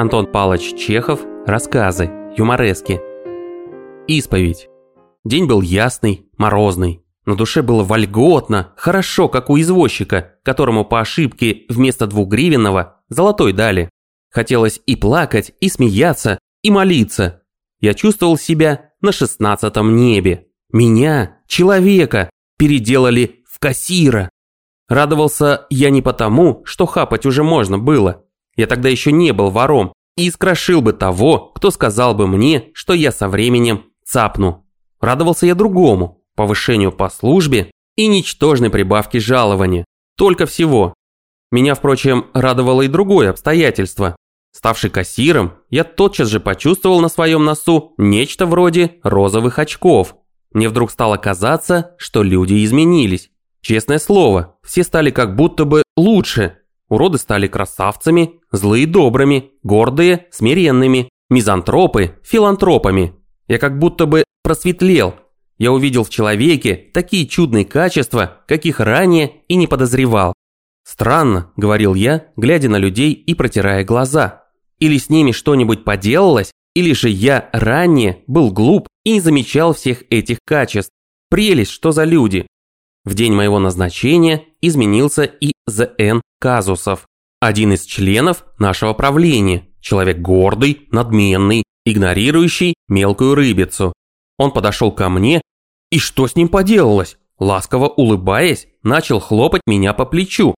Антон Палыч Чехов. Рассказы. Юморески. Исповедь. День был ясный, морозный. На душе было вольготно, хорошо, как у извозчика, которому по ошибке вместо двухгривенного золотой дали. Хотелось и плакать, и смеяться, и молиться. Я чувствовал себя на шестнадцатом небе. Меня, человека, переделали в кассира. Радовался я не потому, что хапать уже можно было. Я тогда еще не был вором и искрошил бы того, кто сказал бы мне, что я со временем цапну. Радовался я другому, повышению по службе и ничтожной прибавке жалования. Только всего. Меня, впрочем, радовало и другое обстоятельство. Ставший кассиром, я тотчас же почувствовал на своем носу нечто вроде розовых очков. Мне вдруг стало казаться, что люди изменились. Честное слово, все стали как будто бы лучше. Уроды стали красавцами, злые добрыми, гордые смиренными, мизантропы филантропами. Я как будто бы просветлел. Я увидел в человеке такие чудные качества, каких ранее и не подозревал. «Странно», – говорил я, глядя на людей и протирая глаза. «Или с ними что-нибудь поделалось, или же я ранее был глуп и не замечал всех этих качеств. Прелесть, что за люди!» В день моего назначения изменился и З.Н. Казусов, один из членов нашего правления, человек гордый, надменный, игнорирующий мелкую рыбицу. Он подошел ко мне, и что с ним поделалось? Ласково улыбаясь, начал хлопать меня по плечу.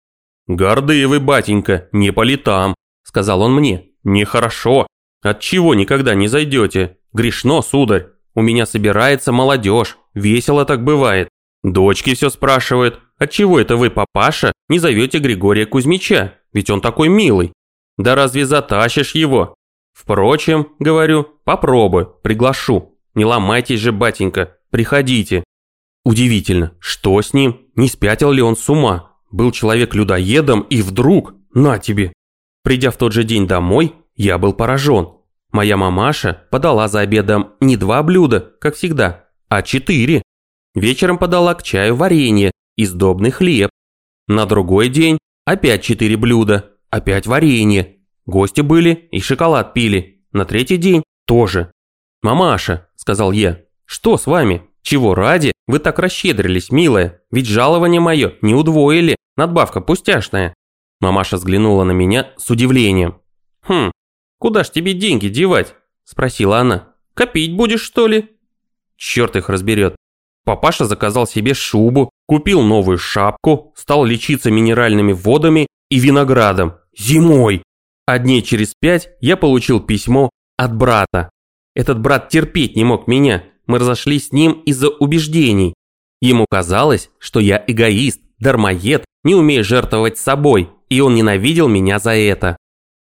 «Гордые батенька, не по летам», – сказал он мне. «Нехорошо. Отчего никогда не зайдете? Грешно, сударь. У меня собирается молодежь. Весело так бывает. Дочки все спрашивают, отчего это вы, папаша, не зовете Григория Кузьмича? Ведь он такой милый. Да разве затащишь его? Впрочем, говорю, попробуй, приглашу. Не ломайтесь же, батенька, приходите. Удивительно, что с ним? Не спятил ли он с ума? Был человек людоедом и вдруг, на тебе. Придя в тот же день домой, я был поражен. Моя мамаша подала за обедом не два блюда, как всегда, а четыре. Вечером подала к чаю варенье и сдобный хлеб. На другой день опять четыре блюда, опять варенье. Гости были и шоколад пили. На третий день тоже. «Мамаша», – сказал я, – «что с вами? Чего ради? Вы так расщедрились, милая, ведь жалование мое не удвоили, надбавка пустяшная». Мамаша взглянула на меня с удивлением. «Хм, куда ж тебе деньги девать?» – спросила она. «Копить будешь, что ли?» «Черт их разберет. Папаша заказал себе шубу, купил новую шапку, стал лечиться минеральными водами и виноградом. Зимой! А дней через пять я получил письмо от брата. Этот брат терпеть не мог меня, мы разошлись с ним из-за убеждений. Ему казалось, что я эгоист, дармоед, не умею жертвовать собой, и он ненавидел меня за это.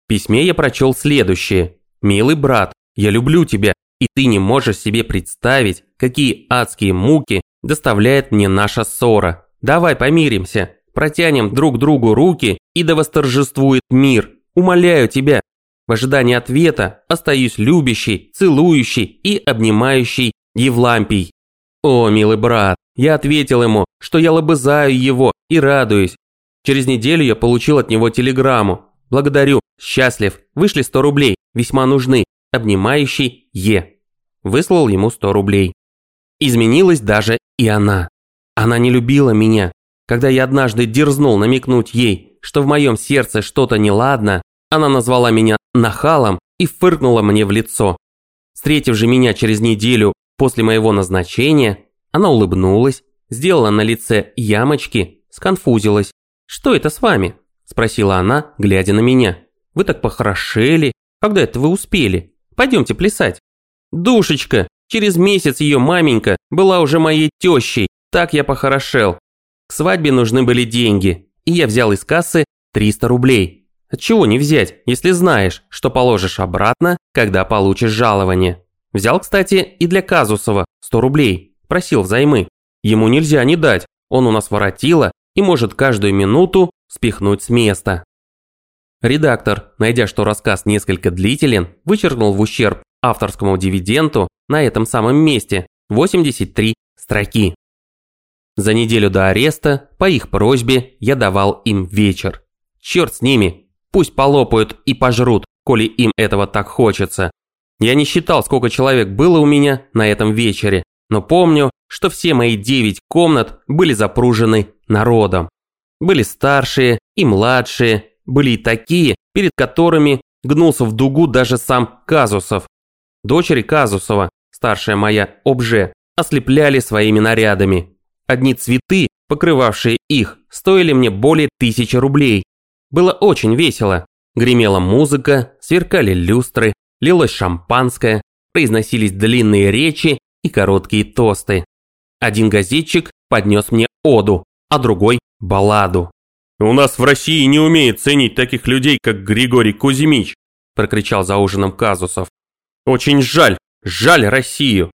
В письме я прочел следующее. «Милый брат, я люблю тебя, и ты не можешь себе представить, какие адские муки доставляет мне наша ссора. Давай помиримся, протянем друг другу руки, и да восторжествует мир. Умоляю тебя. В ожидании ответа остаюсь любящий, целующий и обнимающий Евлампий. О, милый брат, я ответил ему, что я лобызаю его и радуюсь. Через неделю я получил от него телеграмму. Благодарю, счастлив, вышли 100 рублей, весьма нужны. Обнимающий Е. Выслал ему 100 рублей. Изменилась даже и она. Она не любила меня. Когда я однажды дерзнул намекнуть ей, что в моем сердце что-то неладно, она назвала меня нахалом и фыркнула мне в лицо. Встретив же меня через неделю после моего назначения, она улыбнулась, сделала на лице ямочки, сконфузилась. «Что это с вами?» – спросила она, глядя на меня. «Вы так похорошели. Когда это вы успели? Пойдемте плясать». «Душечка, через месяц ее маменька была уже моей тещей, так я похорошел. К свадьбе нужны были деньги, и я взял из кассы 300 рублей. Чего не взять, если знаешь, что положишь обратно, когда получишь жалование. Взял, кстати, и для Казусова 100 рублей, просил взаймы. Ему нельзя не дать, он у нас воротило и может каждую минуту спихнуть с места. Редактор, найдя, что рассказ несколько длителен, вычеркнул в ущерб авторскому дивиденду на этом самом месте 83 строки. За неделю до ареста, по их просьбе, я давал им вечер. Черт с ними, пусть полопают и пожрут, коли им этого так хочется. Я не считал, сколько человек было у меня на этом вечере, но помню, что все мои девять комнат были запружены народом. Были старшие и младшие, были и такие, перед которыми гнулся в дугу даже сам Казусов. Дочери Казусова, старшая моя Обже, ослепляли своими нарядами. Одни цветы, покрывавшие их, стоили мне более тысячи рублей. Было очень весело. Гремела музыка, сверкали люстры, лилось шампанское, произносились длинные речи и короткие тосты. Один газетчик поднес мне оду, а другой – балладу. «У нас в России не умеет ценить таких людей, как Григорий Кузьмич», – прокричал за ужином Казусов. «Очень жаль, жаль Россию!»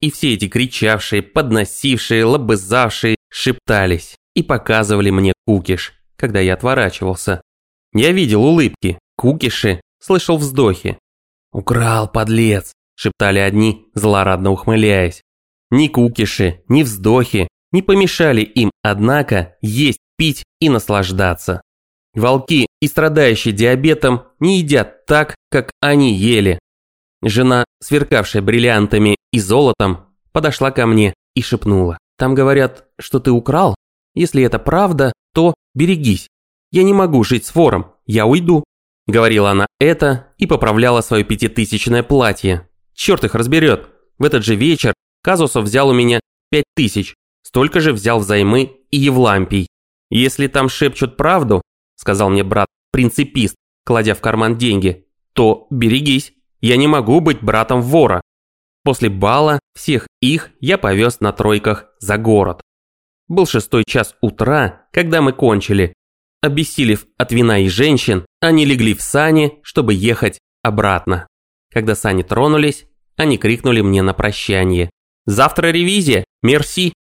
И все эти кричавшие, подносившие, лобызавшие шептались и показывали мне кукиш, когда я отворачивался. Я видел улыбки, кукиши, слышал вздохи. «Украл, подлец!» – шептали одни, злорадно ухмыляясь. Ни кукиши, ни вздохи не помешали им, однако, есть, пить и наслаждаться. Волки и страдающие диабетом не едят так, как они ели. Жена, сверкавшая бриллиантами и золотом, подошла ко мне и шепнула. «Там говорят, что ты украл. Если это правда, то берегись. Я не могу жить с вором, я уйду». Говорила она это и поправляла свое пятитысячное платье. Черт их разберет. В этот же вечер Казусов взял у меня пять тысяч. Столько же взял взаймы и Евлампий. «Если там шепчут правду», – сказал мне брат, принципист, кладя в карман деньги, – то берегись, я не могу быть братом вора. После бала всех их я повез на тройках за город. Был шестой час утра, когда мы кончили. Обессилев от вина и женщин, они легли в сани, чтобы ехать обратно. Когда сани тронулись, они крикнули мне на прощание. «Завтра ревизия! Мерси!»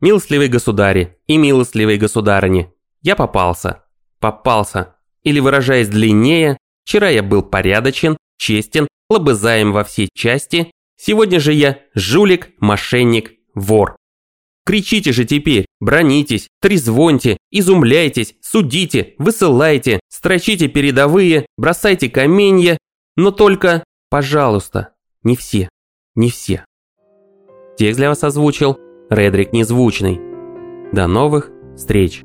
Милостливые государи и милостливые государыни, я попался. Попался. Или выражаясь длиннее, вчера я был порядочен, честен, лобызаем во всей части, сегодня же я жулик, мошенник, вор. Кричите же теперь, бронитесь, трезвоньте, изумляйтесь, судите, высылайте, строчите передовые, бросайте каменья, но только, пожалуйста, не все, не все. Текст для вас озвучил Редрик Незвучный. До новых встреч!